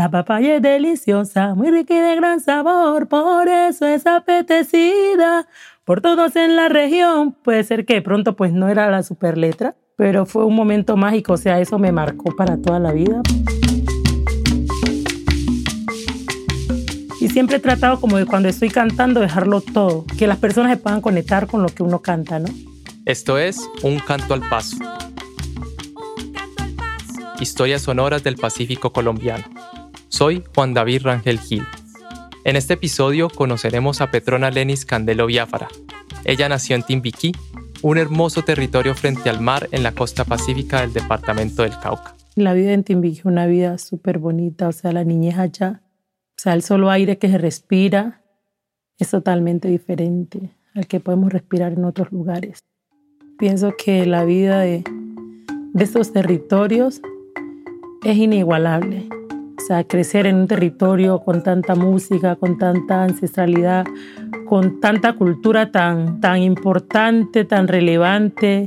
La papaya es deliciosa, muy rica y de gran sabor, por eso es apetecida por todos en la región. Puede ser que de pronto pues no era la super letra, pero fue un momento mágico, o sea, eso me marcó para toda la vida. Y siempre he tratado como de cuando estoy cantando dejarlo todo, que las personas se puedan conectar con lo que uno canta, ¿no? Esto es Un Canto al Paso. Historias sonoras del Pacífico colombiano. Soy Juan David Rangel Gil. En este episodio conoceremos a Petrona Lenis Candelo Biafara. Ella nació en Timbiquí, un hermoso territorio frente al mar en la costa pacífica del departamento del Cauca. La vida en Timbiquí, una vida súper bonita, o sea, la niñez allá o sea, el solo aire que se respira es totalmente diferente al que podemos respirar en otros lugares. Pienso que la vida de, de estos territorios es inigualable. Sea, crecer en un territorio con tanta música, con tanta ancestralidad, con tanta cultura tan, tan importante, tan relevante,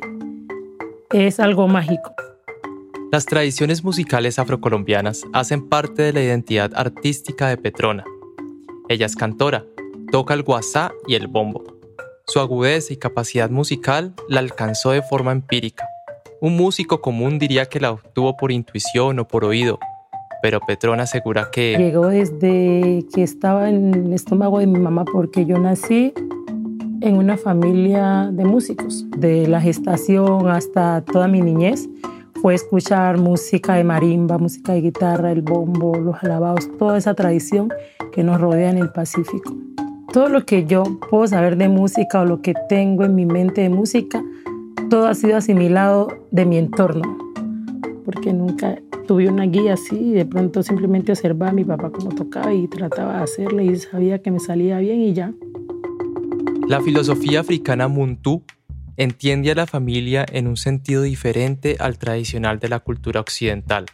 es algo mágico. Las tradiciones musicales afrocolombianas hacen parte de la identidad artística de Petrona. Ella es cantora, toca el guasá y el bombo. Su agudeza y capacidad musical la alcanzó de forma empírica. Un músico común diría que la obtuvo por intuición o por oído, pero Petrona asegura que... Llegó desde que estaba en el estómago de mi mamá porque yo nací en una familia de músicos, de la gestación hasta toda mi niñez fue escuchar música de marimba, música de guitarra, el bombo, los alabados, toda esa tradición que nos rodea en el Pacífico. Todo lo que yo puedo saber de música o lo que tengo en mi mente de música, todo ha sido asimilado de mi entorno, porque nunca tuve una guía así y de pronto simplemente observaba a mi papá cómo tocaba y trataba de hacerle y sabía que me salía bien y ya. La filosofía africana Muntu entiende a la familia en un sentido diferente al tradicional de la cultura occidental.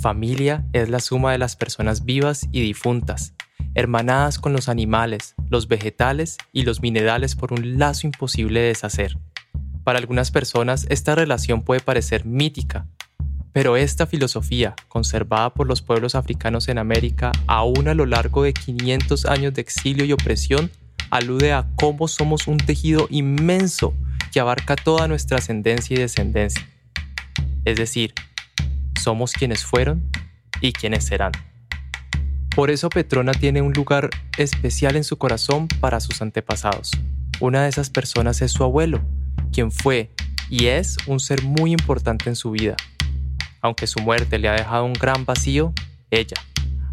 Familia es la suma de las personas vivas y difuntas, hermanadas con los animales, los vegetales y los minerales por un lazo imposible de deshacer. Para algunas personas esta relación puede parecer mítica, pero esta filosofía, conservada por los pueblos africanos en América aún a lo largo de 500 años de exilio y opresión, alude a cómo somos un tejido inmenso que abarca toda nuestra ascendencia y descendencia. Es decir, somos quienes fueron y quienes serán. Por eso Petrona tiene un lugar especial en su corazón para sus antepasados. Una de esas personas es su abuelo, quien fue y es un ser muy importante en su vida. Aunque su muerte le ha dejado un gran vacío, ella,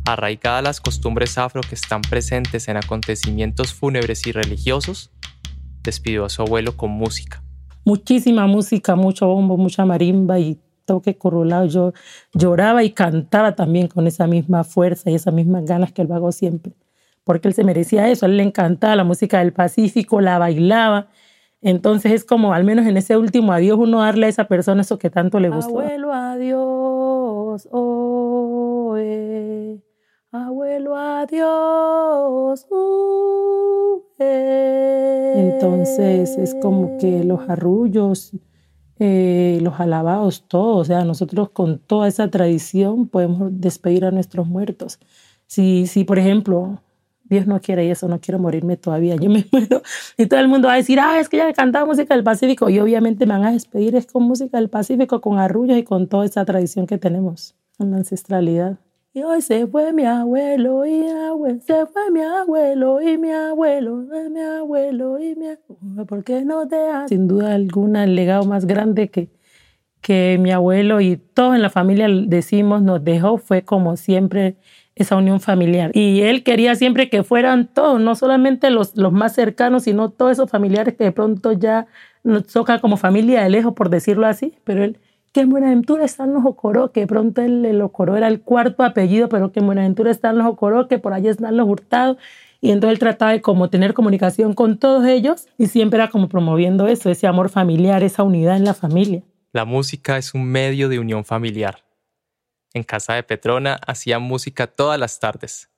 arraigada a las costumbres afro que están presentes en acontecimientos fúnebres y religiosos, despidió a su abuelo con música. Muchísima música, mucho bombo, mucha marimba y toque corolado. Yo lloraba y cantaba también con esa misma fuerza y esas mismas ganas que el vago siempre, porque él se merecía eso, a él le encantaba la música del Pacífico, la bailaba. Entonces es como, al menos en ese último adiós, uno darle a esa persona eso que tanto le gustó. Abuelo, adiós, oh, abuelo, adiós. Uh, Entonces es como que los arrullos, eh, los alabados, todo, o sea, nosotros con toda esa tradición podemos despedir a nuestros muertos. Si, si por ejemplo, Dios no quiere eso, no quiero morirme todavía, yo me muero y todo el mundo va a decir, ah, es que ya cantaba música del Pacífico y obviamente me van a despedir es con música del Pacífico, con arrullos y con toda esa tradición que tenemos, con la ancestralidad. Y hoy se fue mi abuelo y abuelo, se fue mi abuelo y mi abuelo, mi abuelo y mi abuelo, ¿por qué no te has? Sin duda alguna, el legado más grande que, que mi abuelo y todos en la familia decimos nos dejó fue como siempre esa unión familiar. Y él quería siempre que fueran todos, no solamente los, los más cercanos, sino todos esos familiares que de pronto ya nos toca como familia de lejos, por decirlo así, pero él que en Buenaventura están los Ocoró, que pronto el, Ocoró era el cuarto apellido, pero que en Buenaventura están los Ocoró, que por allí están los Hurtados. Y entonces él trataba de como tener comunicación con todos ellos y siempre era como promoviendo eso, ese amor familiar, esa unidad en la familia. La música es un medio de unión familiar. En casa de Petrona hacía música todas las tardes.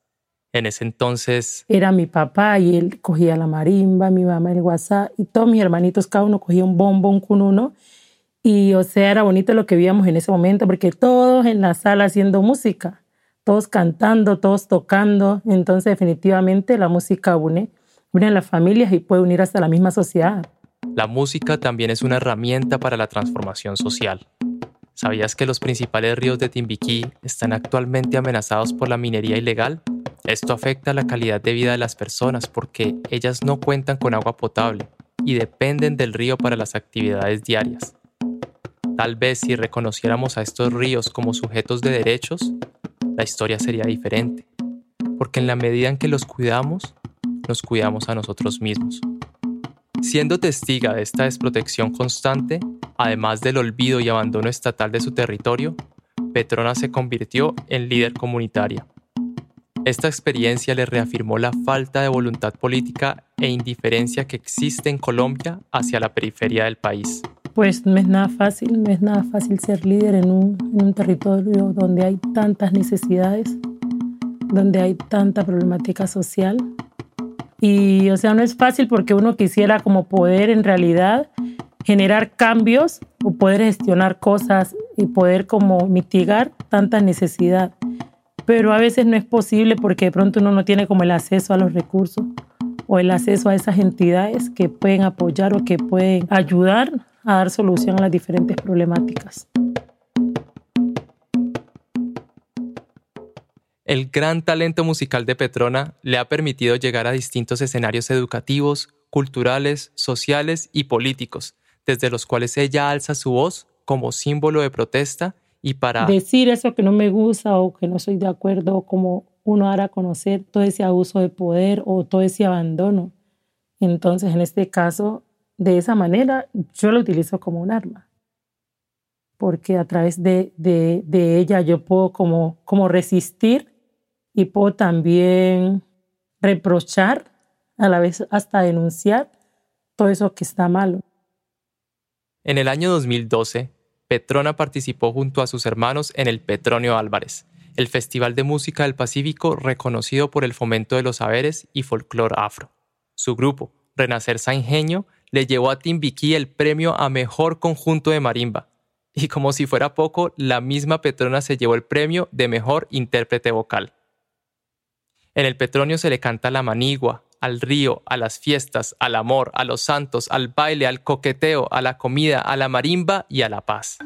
En ese entonces... Era mi papá y él cogía la marimba, mi mamá el WhatsApp y todos mis hermanitos, cada uno cogía un bombo, un cununo y o sea, era bonito lo que vivíamos en ese momento, porque todos en la sala haciendo música. todos cantando, todos tocando. Entonces definitivamente la música une, une a las familias y puede unir hasta la misma sociedad. La música también es una herramienta para la transformación social. ¿Sabías que los principales ríos de Timbiquí están actualmente amenazados por la minería ilegal? Esto afecta la calidad de vida de las personas porque ellas no cuentan con agua potable y dependen del río para las actividades diarias. Tal vez si reconociéramos a estos ríos como sujetos de derechos, la historia sería diferente, porque en la medida en que los cuidamos, nos cuidamos a nosotros mismos. Siendo testiga de esta desprotección constante, además del olvido y abandono estatal de su territorio, Petrona se convirtió en líder comunitaria. Esta experiencia le reafirmó la falta de voluntad política e indiferencia que existe en Colombia hacia la periferia del país. Pues no es nada fácil, no es nada fácil ser líder en un, territorio donde hay tantas necesidades, donde hay tanta problemática social y, o sea, no es fácil porque uno quisiera como poder en realidad generar cambios o poder gestionar cosas y poder como mitigar tanta necesidad. Pero a veces no es posible porque de pronto uno no tiene como el acceso a los recursos o el acceso a esas entidades que pueden apoyar o que pueden ayudar a dar solución a las diferentes problemáticas. El gran talento musical de Petrona le ha permitido llegar a distintos escenarios educativos, culturales, sociales y políticos, desde los cuales ella alza su voz como símbolo de protesta y para decir eso que no me gusta o que no soy de acuerdo, como uno hará conocer todo ese abuso de poder o todo ese abandono. Entonces, en este caso, de esa manera, yo lo utilizo como un arma, porque a través de, de, ella yo puedo como, como resistir y puedo también reprochar, a la vez hasta denunciar todo eso que está malo. En el año 2012, Petrona participó junto a sus hermanos en el Petronio Álvarez, el Festival de Música del Pacífico reconocido por el fomento de los saberes y folclore afro. Su grupo, Renacer Ingenio, le llevó a Timbiquí el premio a Mejor Conjunto de Marimba. Y como si fuera poco, la misma Petrona se llevó el premio de Mejor Intérprete Vocal. En el Petronio se le canta la manigua, al río, a las fiestas, al amor, a los santos, al baile, al coqueteo, a la comida, a la marimba y a la paz.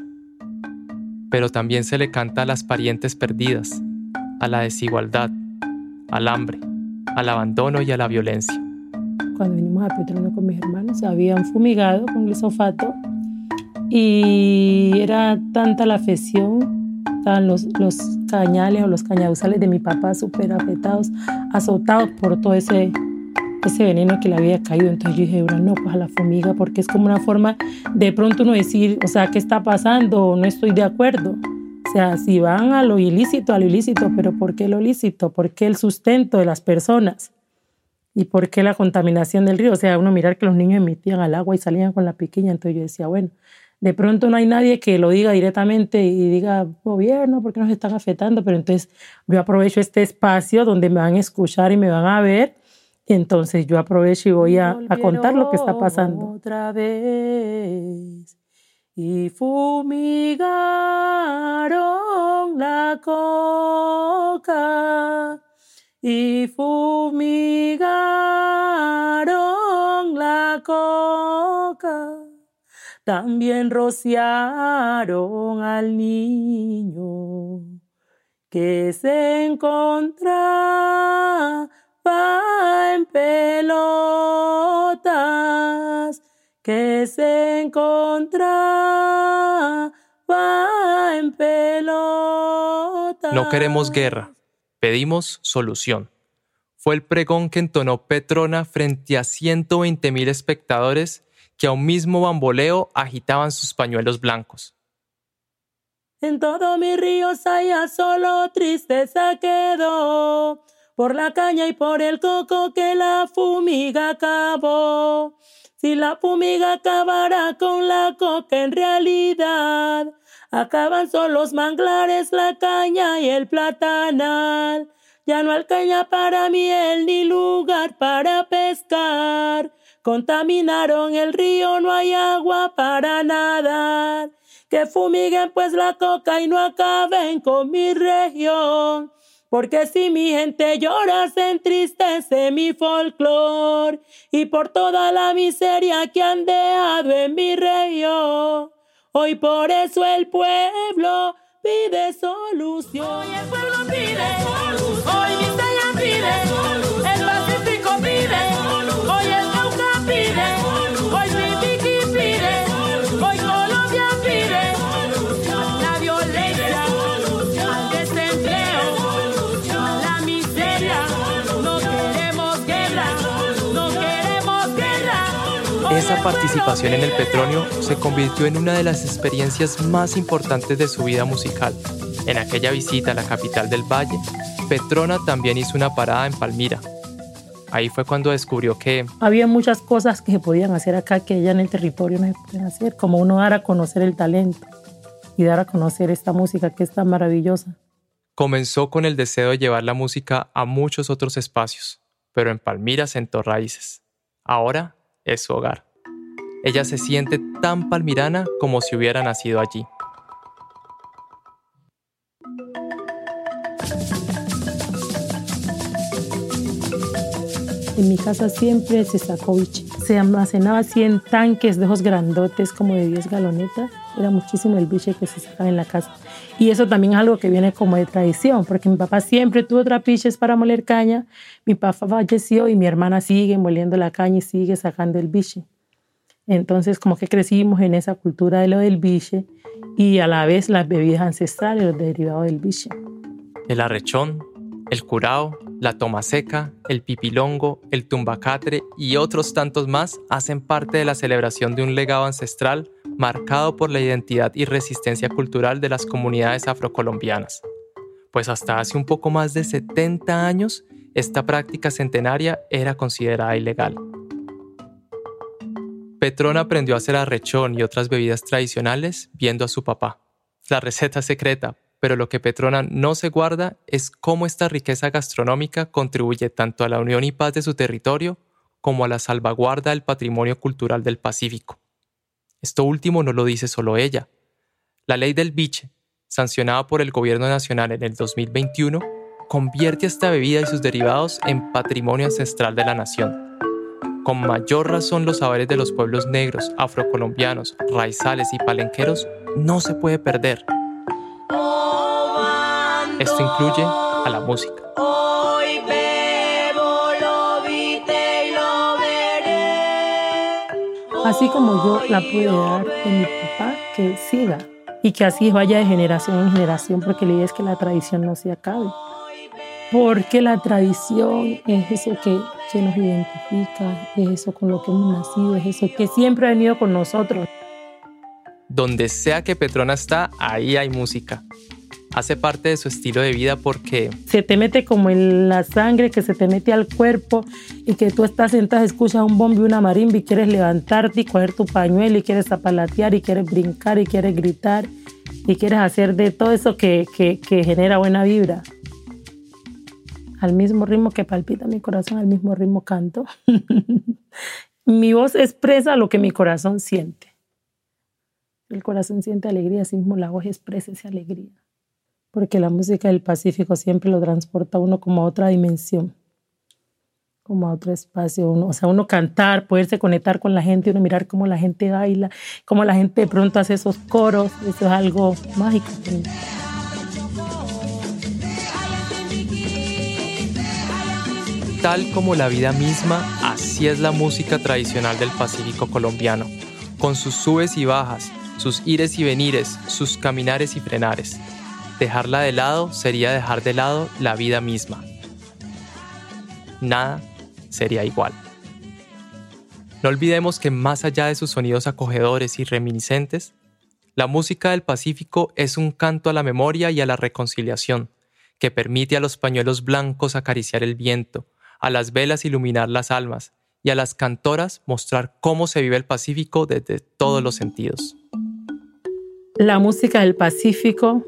Pero también se le canta a las parientes perdidas, a la desigualdad, al hambre, al abandono y a la violencia. Cuando vinimos a Petronio con mis hermanos, habían fumigado con glisofato y era tanta la afección estaban los, los cañales o los cañaduzales de mi papá súper apretados, azotados por todo ese, ese veneno que le había caído. Entonces yo dije, bueno, no, pues a la fumiga, porque es como una forma de pronto uno decir, o sea, ¿qué está pasando? No estoy de acuerdo. O sea, si van a lo ilícito, a lo ilícito, pero ¿por qué lo ilícito? ¿Por qué el sustento de las personas? ¿Y por qué la contaminación del río? O sea, uno mirar que los niños emitían al agua y salían con la pequeña. Entonces yo decía, bueno, de pronto no hay nadie que lo diga directamente y diga, gobierno, ¿por qué nos están afectando? Pero entonces yo aprovecho este espacio donde me van a escuchar y me van a ver. Entonces yo aprovecho y voy a, a contar lo que está pasando. Otra vez. Y fumigaron la coca. Y fumigaron la coca. También rociaron al niño que se encontraba en pelotas, que se encontraba en pelotas. No queremos guerra, pedimos solución. Fue el pregón que entonó Petrona frente a 120 mil espectadores que a un mismo bamboleo agitaban sus pañuelos blancos. En todo mi río haya solo tristeza quedó, por la caña y por el coco que la fumiga acabó. Si la fumiga acabara con la coca en realidad, acaban solo los manglares, la caña y el platanal. Ya no hay caña para miel ni lugar para Contaminaron el río, no hay agua para nadar. que fumiguen pues la coca y no acaben con mi región. Porque si mi gente llora se entristece mi folclor y por toda la miseria que han dejado en mi región. Hoy por eso el pueblo pide solución. Hoy el pueblo pide solución. Esa participación en el Petronio se convirtió en una de las experiencias más importantes de su vida musical. En aquella visita a la capital del Valle, Petrona también hizo una parada en Palmira. Ahí fue cuando descubrió que... Había muchas cosas que se podían hacer acá que allá en el territorio no se podían hacer, como uno dar a conocer el talento y dar a conocer esta música que es tan maravillosa. Comenzó con el deseo de llevar la música a muchos otros espacios, pero en Palmira sentó raíces. Ahora es su hogar. Ella se siente tan palmirana como si hubiera nacido allí. En mi casa siempre se sacó biche. Se almacenaba 100 tanques de ojos grandotes, como de 10 galonetas. Era muchísimo el biche que se sacaba en la casa. Y eso también es algo que viene como de tradición, porque mi papá siempre tuvo trapiches para moler caña. Mi papá falleció y mi hermana sigue moliendo la caña y sigue sacando el biche. Entonces, como que crecimos en esa cultura de lo del biche y a la vez las bebidas ancestrales, los derivados del biche. El arrechón, el curao, la toma seca, el pipilongo, el tumbacatre y otros tantos más hacen parte de la celebración de un legado ancestral marcado por la identidad y resistencia cultural de las comunidades afrocolombianas. Pues hasta hace un poco más de 70 años, esta práctica centenaria era considerada ilegal. Petrón aprendió a hacer arrechón y otras bebidas tradicionales viendo a su papá. La receta secreta, pero lo que Petrona no se guarda es cómo esta riqueza gastronómica contribuye tanto a la unión y paz de su territorio como a la salvaguarda del patrimonio cultural del Pacífico. Esto último no lo dice solo ella. La ley del biche, sancionada por el Gobierno Nacional en el 2021, convierte esta bebida y sus derivados en patrimonio ancestral de la nación con mayor razón los saberes de los pueblos negros, afrocolombianos, raizales y palenqueros no se puede perder. Esto incluye a la música. Así como yo la pude dar en mi papá, que siga y que así vaya de generación en generación, porque la idea es que la tradición no se acabe. Porque la tradición es eso que que nos identifica, es eso con lo que hemos nacido, es eso que siempre ha venido con nosotros. Donde sea que Petrona está, ahí hay música. Hace parte de su estilo de vida porque... Se te mete como en la sangre, que se te mete al cuerpo y que tú estás sentado, escuchas un bombo y una marimba y quieres levantarte y coger tu pañuelo y quieres zapalatear y quieres brincar y quieres gritar y quieres hacer de todo eso que, que, que genera buena vibra al mismo ritmo que palpita mi corazón, al mismo ritmo canto. mi voz expresa lo que mi corazón siente. El corazón siente alegría, así mismo la voz expresa esa alegría. Porque la música del Pacífico siempre lo transporta a uno como a otra dimensión, como a otro espacio. Uno, o sea, uno cantar, poderse conectar con la gente, uno mirar cómo la gente baila, cómo la gente de pronto hace esos coros, eso es algo mágico. Tal como la vida misma, así es la música tradicional del Pacífico colombiano, con sus subes y bajas, sus ires y venires, sus caminares y frenares. Dejarla de lado sería dejar de lado la vida misma. Nada sería igual. No olvidemos que más allá de sus sonidos acogedores y reminiscentes, la música del Pacífico es un canto a la memoria y a la reconciliación, que permite a los pañuelos blancos acariciar el viento, a las velas iluminar las almas y a las cantoras mostrar cómo se vive el Pacífico desde todos los sentidos. La música del Pacífico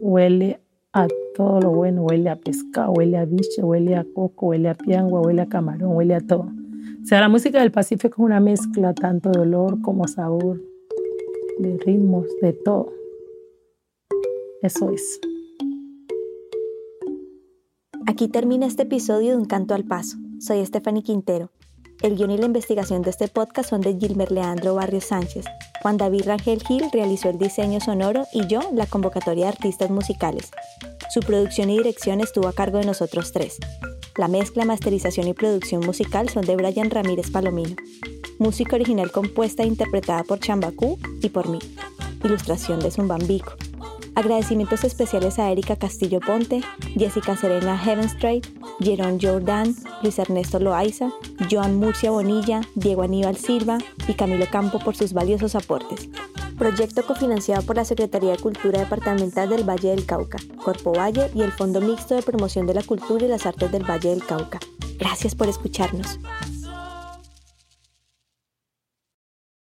huele a todo lo bueno, huele a pescado, huele a biche, huele a coco, huele a piangua, huele a camarón, huele a todo. O sea, la música del Pacífico es una mezcla tanto de olor como sabor. de ritmos, de todo. Eso es. Aquí termina este episodio de Un Canto al Paso. Soy Stephanie Quintero. El guion y la investigación de este podcast son de Gilmer Leandro Barrios Sánchez. Juan David Rangel Gil realizó el diseño sonoro y yo la convocatoria de artistas musicales. Su producción y dirección estuvo a cargo de nosotros tres. La mezcla, masterización y producción musical son de Brian Ramírez Palomino. Música original compuesta e interpretada por Chambacú y por mí. Ilustración de Zumbambico. Agradecimientos especiales a Erika Castillo Ponte, Jessica Serena Heavenstraight, Jerón Jordan, Luis Ernesto Loaiza, Joan Murcia Bonilla, Diego Aníbal Silva y Camilo Campo por sus valiosos aportes. Proyecto cofinanciado por la Secretaría de Cultura Departamental del Valle del Cauca, Corpo Valle y el Fondo Mixto de Promoción de la Cultura y las Artes del Valle del Cauca. Gracias por escucharnos.